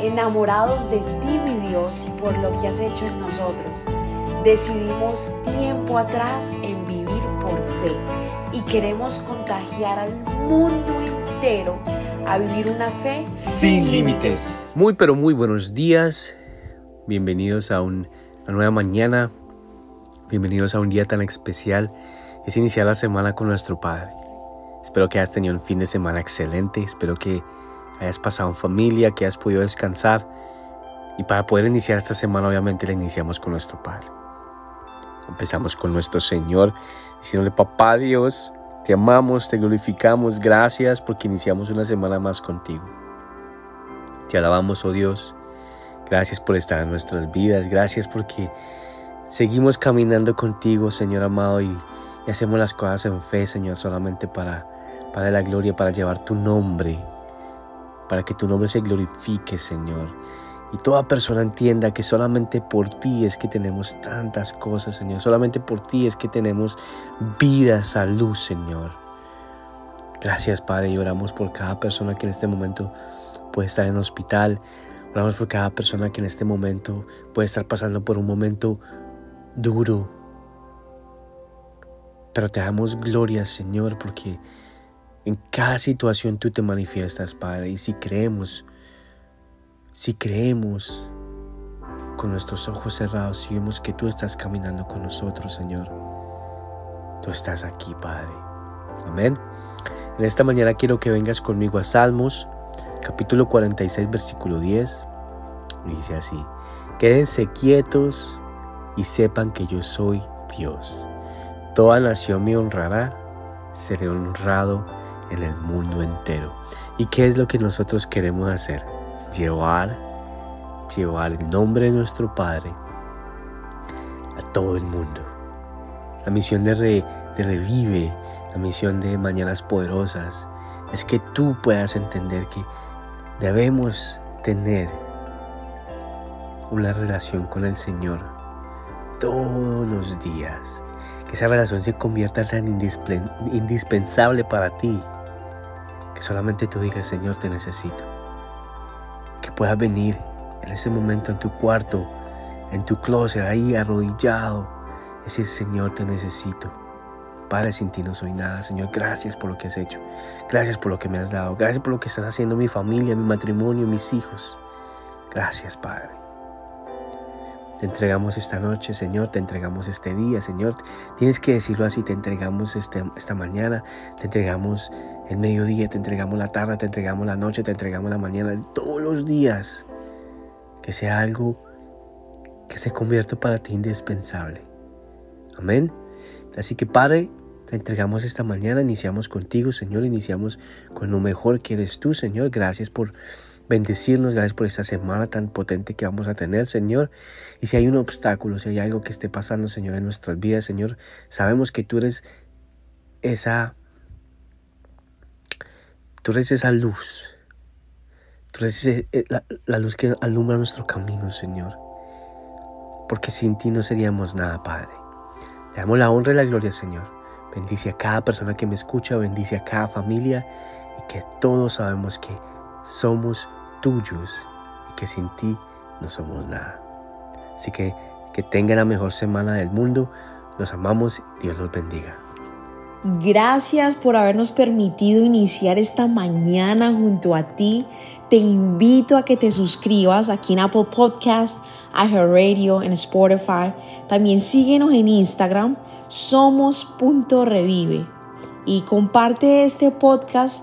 enamorados de ti, mi Dios, por lo que has hecho en nosotros. Decidimos tiempo atrás en vivir por fe y queremos contagiar al mundo entero a vivir una fe sin límites. Muy pero muy buenos días. Bienvenidos a una nueva mañana. Bienvenidos a un día tan especial. Es iniciar la semana con nuestro Padre. Espero que hayas tenido un fin de semana excelente. Espero que hayas pasado en familia, que hayas podido descansar. Y para poder iniciar esta semana, obviamente, la iniciamos con nuestro Padre. Empezamos con nuestro Señor, diciéndole, Papá Dios, te amamos, te glorificamos, gracias porque iniciamos una semana más contigo. Te alabamos, oh Dios. Gracias por estar en nuestras vidas. Gracias porque seguimos caminando contigo, Señor amado, y, y hacemos las cosas en fe, Señor, solamente para, para la gloria, para llevar tu nombre, para que tu nombre se glorifique, Señor. Y toda persona entienda que solamente por ti es que tenemos tantas cosas, Señor. Solamente por ti es que tenemos vida, salud, Señor. Gracias, Padre. Y oramos por cada persona que en este momento puede estar en hospital. Oramos por cada persona que en este momento puede estar pasando por un momento duro. Pero te damos gloria, Señor, porque en cada situación tú te manifiestas, Padre. Y si creemos, si creemos con nuestros ojos cerrados, si vemos que tú estás caminando con nosotros, Señor, tú estás aquí, Padre. Amén. En esta mañana quiero que vengas conmigo a Salmos, capítulo 46, versículo 10. dice así, quédense quietos y sepan que yo soy Dios. Toda nación me honrará, seré honrado en el mundo entero. ¿Y qué es lo que nosotros queremos hacer? Llevar, llevar el nombre de nuestro Padre a todo el mundo. La misión de, de Revive, la misión de Mañanas Poderosas, es que tú puedas entender que debemos tener una relación con el Señor todos los días. Que esa relación se convierta tan indispensable para ti que solamente tú digas, Señor, te necesito. Que puedas venir en ese momento en tu cuarto, en tu closet, ahí arrodillado, decir, Señor, te necesito. Padre, sin ti no soy nada. Señor, gracias por lo que has hecho. Gracias por lo que me has dado. Gracias por lo que estás haciendo mi familia, mi matrimonio, mis hijos. Gracias, Padre. Te entregamos esta noche, Señor, te entregamos este día, Señor. Tienes que decirlo así, te entregamos este, esta mañana, te entregamos el mediodía, te entregamos la tarde, te entregamos la noche, te entregamos la mañana, todos los días. Que sea algo que se convierta para ti indispensable. Amén. Así que Padre, te entregamos esta mañana, iniciamos contigo, Señor, iniciamos con lo mejor que eres tú, Señor. Gracias por bendecirnos, gracias por esta semana tan potente que vamos a tener, Señor. Y si hay un obstáculo, si hay algo que esté pasando, Señor, en nuestras vidas, Señor, sabemos que tú eres esa, tú eres esa luz. Tú eres eh, la, luz que alumbra nuestro camino, Señor. Porque sin ti no seríamos nada, Padre. Te damos la honra y la gloria, Señor. Bendice a cada persona que me escucha, bendice a cada familia y que todos sabemos que somos tuyos y que sin ti no somos nada. Así que que tengan la mejor semana del mundo. Los amamos. Dios los bendiga. Gracias por habernos permitido iniciar esta mañana junto a ti. Te invito a que te suscribas aquí en Apple Podcast, Radio, en Spotify. También síguenos en Instagram, somos.revive. Y comparte este podcast